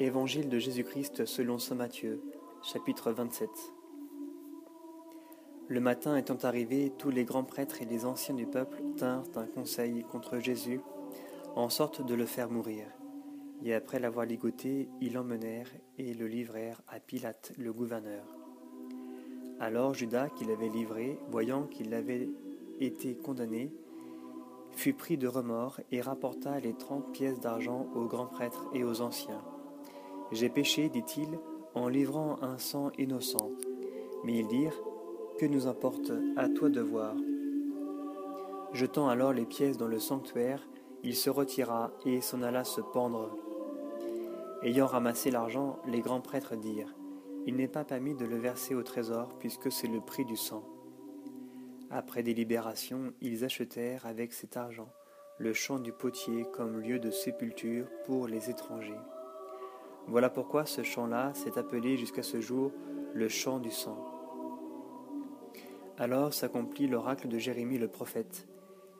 Évangile de Jésus-Christ selon saint Matthieu, chapitre 27. Le matin étant arrivé, tous les grands prêtres et les anciens du peuple tinrent un conseil contre Jésus, en sorte de le faire mourir. Et après l'avoir ligoté, ils l'emmenèrent et le livrèrent à Pilate, le gouverneur. Alors Judas, qui l'avait livré, voyant qu'il avait été condamné, fut pris de remords et rapporta les trente pièces d'argent aux grands prêtres et aux anciens. J'ai péché, dit-il, en livrant un sang innocent. Mais ils dirent, Que nous importe, à toi de voir. Jetant alors les pièces dans le sanctuaire, il se retira et s'en alla se pendre. Ayant ramassé l'argent, les grands prêtres dirent, Il n'est pas permis de le verser au trésor, puisque c'est le prix du sang. Après délibération, ils achetèrent avec cet argent le champ du potier comme lieu de sépulture pour les étrangers. Voilà pourquoi ce chant-là s'est appelé jusqu'à ce jour le chant du sang. Alors s'accomplit l'oracle de Jérémie le prophète,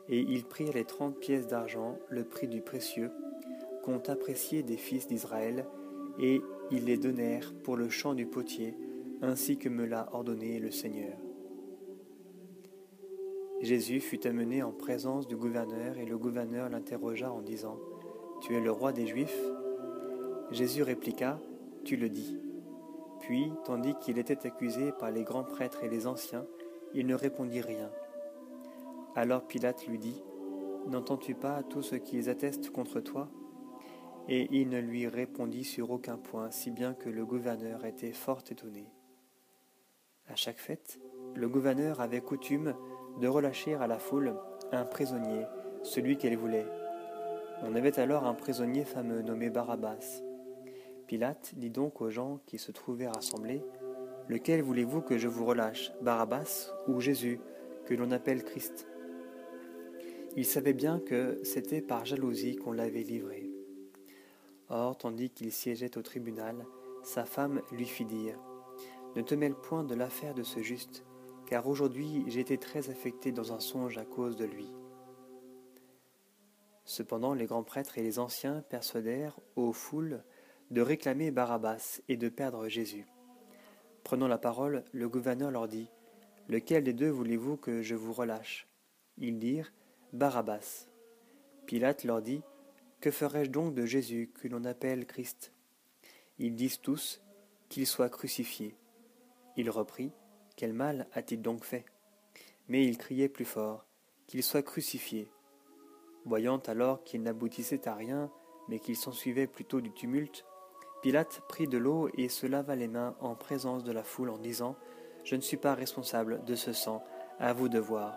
et ils prirent les trente pièces d'argent, le prix du précieux, qu'ont apprécié des fils d'Israël, et ils les donnèrent pour le chant du potier, ainsi que me l'a ordonné le Seigneur. Jésus fut amené en présence du gouverneur, et le gouverneur l'interrogea en disant, Tu es le roi des Juifs? Jésus répliqua, Tu le dis. Puis, tandis qu'il était accusé par les grands prêtres et les anciens, il ne répondit rien. Alors Pilate lui dit, N'entends-tu pas tout ce qu'ils attestent contre toi? Et il ne lui répondit sur aucun point, si bien que le gouverneur était fort étonné. À chaque fête, le gouverneur avait coutume de relâcher à la foule un prisonnier, celui qu'elle voulait. On avait alors un prisonnier fameux nommé Barabbas. Pilate dit donc aux gens qui se trouvaient rassemblés, Lequel voulez-vous que je vous relâche, Barabbas ou Jésus, que l'on appelle Christ? Il savait bien que c'était par jalousie qu'on l'avait livré. Or, tandis qu'il siégeait au tribunal, sa femme lui fit dire, Ne te mêle point de l'affaire de ce juste, car aujourd'hui été très affecté dans un songe à cause de lui. Cependant les grands prêtres et les anciens persuadèrent aux foules de réclamer Barabbas et de perdre Jésus. Prenant la parole, le gouverneur leur dit Lequel des deux voulez-vous que je vous relâche? Ils dirent Barabbas. Pilate leur dit Que ferai-je donc de Jésus que l'on appelle Christ? Ils disent tous Qu'il soit crucifié. Il reprit Quel mal a-t-il donc fait? Mais il criait plus fort Qu'il soit crucifié. Voyant alors qu'il n'aboutissait à rien, mais qu'il s'ensuivait plutôt du tumulte, Pilate prit de l'eau et se lava les mains en présence de la foule en disant Je ne suis pas responsable de ce sang, à vous de voir.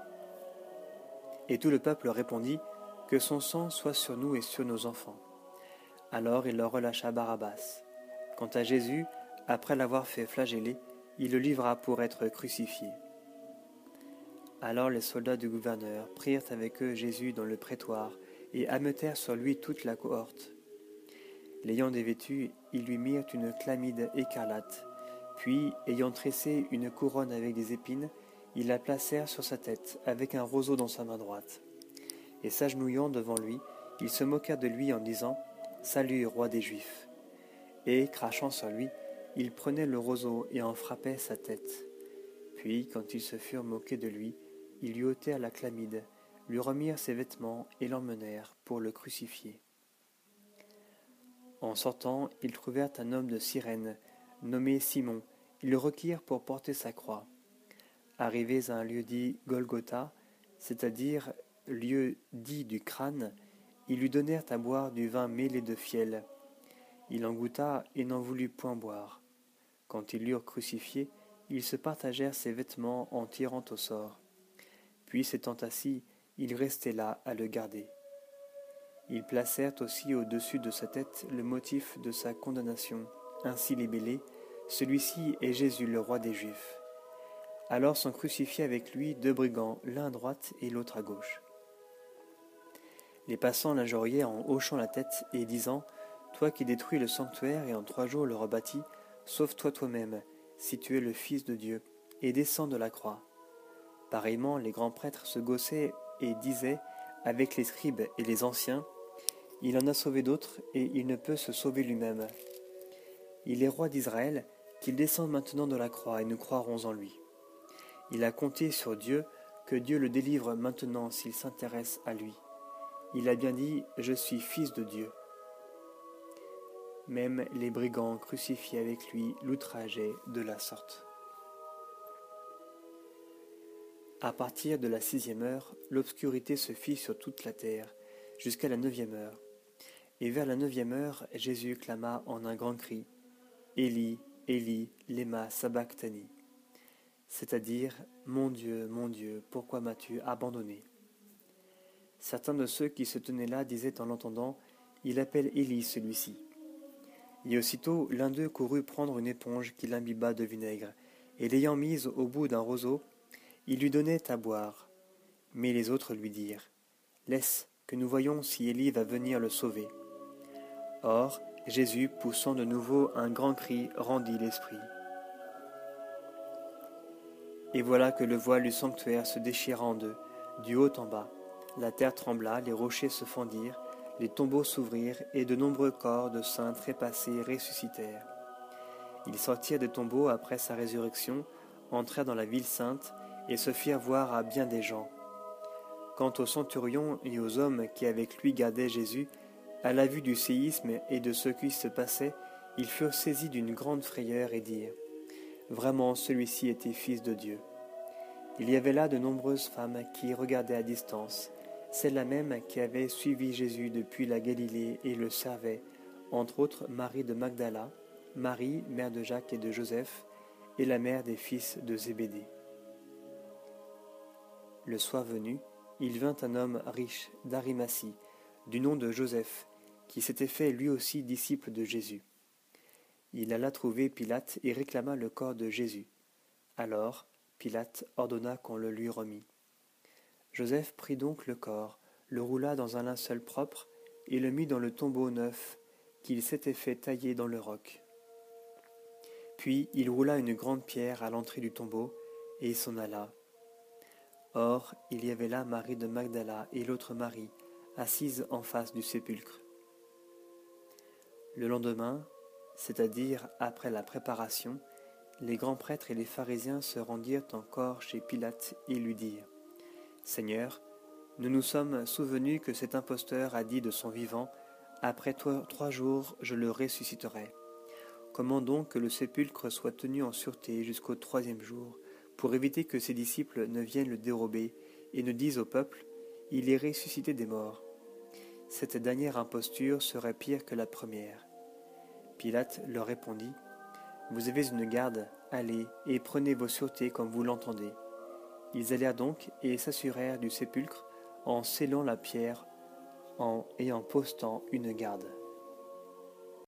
Et tout le peuple répondit Que son sang soit sur nous et sur nos enfants. Alors il leur relâcha Barabbas. Quant à Jésus, après l'avoir fait flageller, il le livra pour être crucifié. Alors les soldats du gouverneur prirent avec eux Jésus dans le prétoire et ameutèrent sur lui toute la cohorte. L'ayant dévêtu, ils lui mirent une chlamide écarlate. Puis, ayant tressé une couronne avec des épines, ils la placèrent sur sa tête, avec un roseau dans sa main droite. Et s'agenouillant devant lui, ils se moquèrent de lui en disant Salut, roi des Juifs. Et, crachant sur lui, ils prenaient le roseau et en frappaient sa tête. Puis, quand ils se furent moqués de lui, ils lui ôtèrent la chlamide, lui remirent ses vêtements et l'emmenèrent pour le crucifier. En sortant, ils trouvèrent un homme de Cyrène, nommé Simon. Ils le requirent pour porter sa croix. Arrivés à un lieu dit Golgotha, c'est-à-dire lieu dit du crâne, ils lui donnèrent à boire du vin mêlé de fiel. Il en goûta et n'en voulut point boire. Quand ils l'eurent crucifié, ils se partagèrent ses vêtements en tirant au sort. Puis s'étant assis, ils restaient là à le garder. Ils placèrent aussi au-dessus de sa tête le motif de sa condamnation, ainsi libellé Celui-ci est Jésus, le roi des Juifs. Alors sont crucifiés avec lui deux brigands, l'un à droite et l'autre à gauche. Les passants l'injuriaient en hochant la tête et disant Toi qui détruis le sanctuaire et en trois jours le rebâtis, sauve-toi toi-même, si tu es le Fils de Dieu, et descends de la croix. Pareillement, les grands prêtres se gaussaient et disaient, avec les scribes et les anciens, il en a sauvé d'autres, et il ne peut se sauver lui-même. Il est roi d'Israël, qu'il descende maintenant de la croix et nous croirons en lui. Il a compté sur Dieu, que Dieu le délivre maintenant s'il s'intéresse à lui. Il a bien dit Je suis fils de Dieu. Même les brigands crucifiés avec lui l'outrageaient de la sorte. À partir de la sixième heure, l'obscurité se fit sur toute la terre, jusqu'à la neuvième heure. Et vers la neuvième heure, Jésus clama en un grand cri Élie, Élie, lema sabachthani c'est-à-dire Mon Dieu, mon Dieu, pourquoi m'as-tu abandonné? Certains de ceux qui se tenaient là disaient en l'entendant Il appelle Élie celui-ci. Et aussitôt l'un d'eux courut prendre une éponge qu'il imbiba de vinaigre, et l'ayant mise au bout d'un roseau, il lui donnait à boire. Mais les autres lui dirent Laisse, que nous voyons si Élie va venir le sauver. Or, Jésus, poussant de nouveau un grand cri, rendit l'esprit. Et voilà que le voile du sanctuaire se déchira en deux, du haut en bas. La terre trembla, les rochers se fendirent, les tombeaux s'ouvrirent, et de nombreux corps de saints trépassés ressuscitèrent. Ils sortirent des tombeaux après sa résurrection, entrèrent dans la ville sainte, et se firent voir à bien des gens. Quant aux centurions et aux hommes qui avec lui gardaient Jésus, à la vue du séisme et de ce qui se passait, ils furent saisis d'une grande frayeur et dirent Vraiment, celui-ci était fils de Dieu. Il y avait là de nombreuses femmes qui regardaient à distance, celles-là même qui avaient suivi Jésus depuis la Galilée et le servaient, entre autres Marie de Magdala, Marie, mère de Jacques et de Joseph, et la mère des fils de Zébédée. Le soir venu, il vint un homme riche d'Arimatie, du nom de Joseph, qui s'était fait lui aussi disciple de Jésus. Il alla trouver Pilate et réclama le corps de Jésus. Alors Pilate ordonna qu'on le lui remît. Joseph prit donc le corps, le roula dans un linceul propre et le mit dans le tombeau neuf qu'il s'était fait tailler dans le roc. Puis il roula une grande pierre à l'entrée du tombeau et s'en alla. Or, il y avait là Marie de Magdala et l'autre Marie, assises en face du sépulcre. Le lendemain, c'est-à-dire après la préparation, les grands prêtres et les pharisiens se rendirent encore chez Pilate et lui dirent Seigneur, nous nous sommes souvenus que cet imposteur a dit de son vivant Après trois jours je le ressusciterai. Comment donc que le sépulcre soit tenu en sûreté jusqu'au troisième jour pour éviter que ses disciples ne viennent le dérober et ne disent au peuple Il est ressuscité des morts. Cette dernière imposture serait pire que la première. Pilate leur répondit Vous avez une garde, allez et prenez vos sûretés comme vous l'entendez. Ils allèrent donc et s'assurèrent du sépulcre en scellant la pierre en, et en postant une garde.